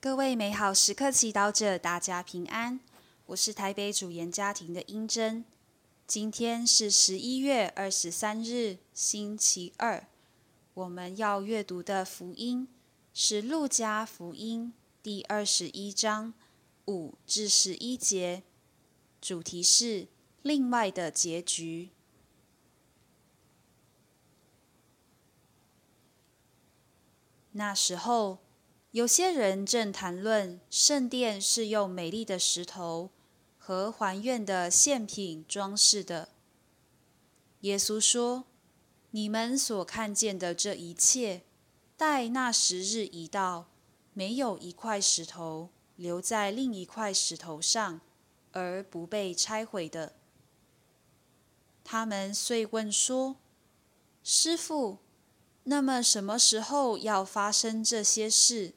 各位美好时刻祈祷者，大家平安。我是台北主研家庭的英珍。今天是十一月二十三日，星期二。我们要阅读的福音是《路加福音》第二十一章五至十一节，主题是另外的结局。那时候。有些人正谈论圣殿是用美丽的石头和还愿的献品装饰的。耶稣说：“你们所看见的这一切，待那时日一到，没有一块石头留在另一块石头上而不被拆毁的。”他们遂问说：“师傅，那么什么时候要发生这些事？”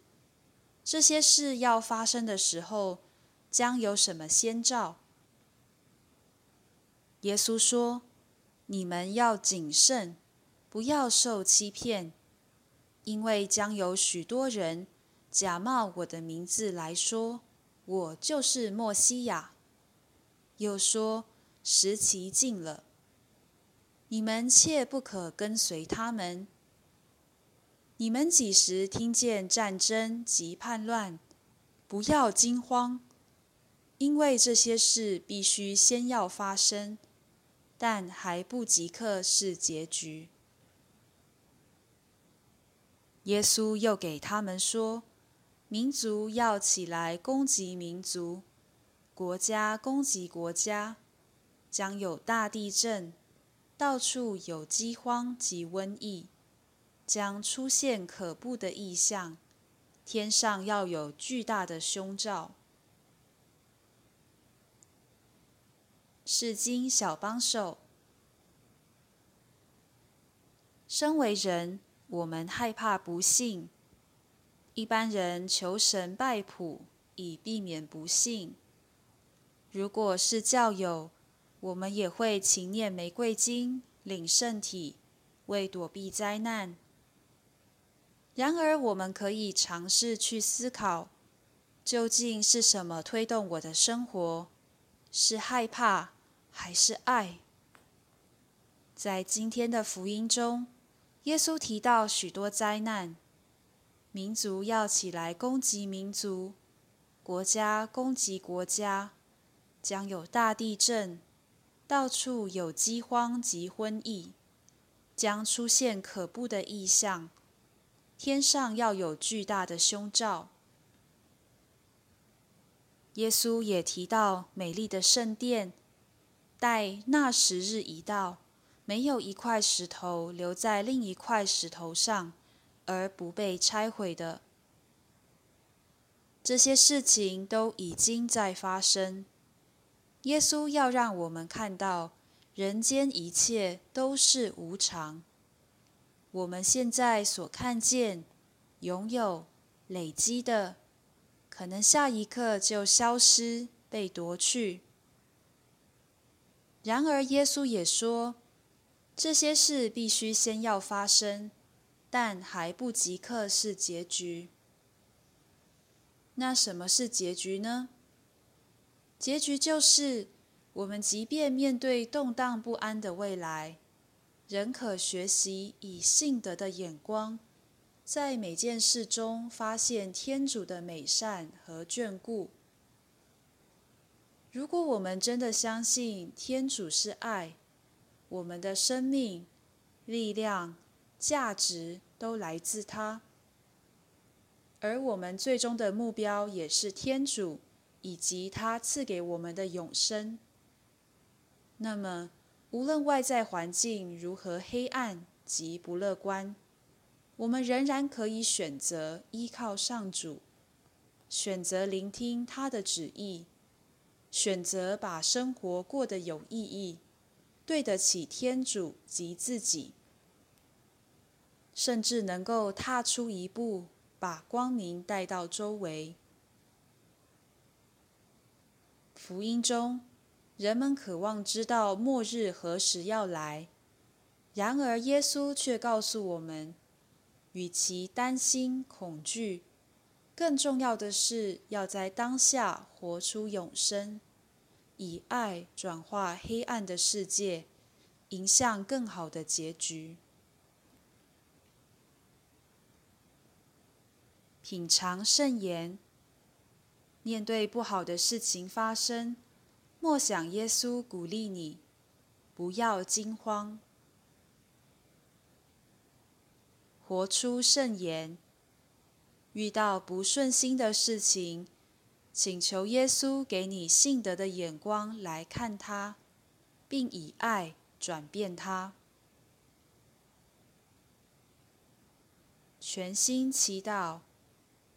这些事要发生的时候，将有什么先兆？耶稣说：“你们要谨慎，不要受欺骗，因为将有许多人假冒我的名字来说，我就是莫西亚；又说时期近了，你们切不可跟随他们。”你们几时听见战争及叛乱，不要惊慌，因为这些事必须先要发生，但还不即刻是结局。耶稣又给他们说：“民族要起来攻击民族，国家攻击国家，将有大地震，到处有饥荒及瘟疫。”将出现可怖的异象，天上要有巨大的凶兆。是经小帮手。身为人，我们害怕不幸。一般人求神拜卜，以避免不幸。如果是教友，我们也会勤念玫瑰经，领圣体，为躲避灾难。然而，我们可以尝试去思考，究竟是什么推动我的生活？是害怕还是爱？在今天的福音中，耶稣提到许多灾难：民族要起来攻击民族，国家攻击国家，将有大地震，到处有饥荒及瘟疫，将出现可怖的异象。天上要有巨大的胸罩。耶稣也提到美丽的圣殿，待那时日一到，没有一块石头留在另一块石头上而不被拆毁的。这些事情都已经在发生。耶稣要让我们看到，人间一切都是无常。我们现在所看见、拥有、累积的，可能下一刻就消失、被夺去。然而，耶稣也说，这些事必须先要发生，但还不即刻是结局。那什么是结局呢？结局就是，我们即便面对动荡不安的未来。人可学习以信德的眼光，在每件事中发现天主的美善和眷顾。如果我们真的相信天主是爱，我们的生命、力量、价值都来自他，而我们最终的目标也是天主以及他赐给我们的永生，那么。无论外在环境如何黑暗及不乐观，我们仍然可以选择依靠上主，选择聆听他的旨意，选择把生活过得有意义，对得起天主及自己，甚至能够踏出一步，把光明带到周围。福音中。人们渴望知道末日何时要来，然而耶稣却告诉我们：与其担心恐惧，更重要的是要在当下活出永生，以爱转化黑暗的世界，迎向更好的结局。品尝圣言，面对不好的事情发生，默想耶稣鼓励你，不要惊慌。活出圣言，遇到不顺心的事情，请求耶稣给你信德的眼光来看他，并以爱转变他。全心祈祷。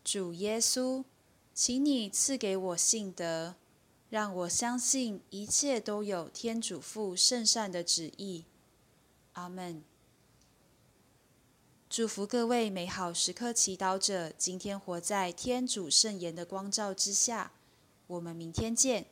主耶稣，请你赐给我信德，让我相信一切都有天主父圣善的旨意。阿门。祝福各位美好时刻祈祷者，今天活在天主圣言的光照之下。我们明天见。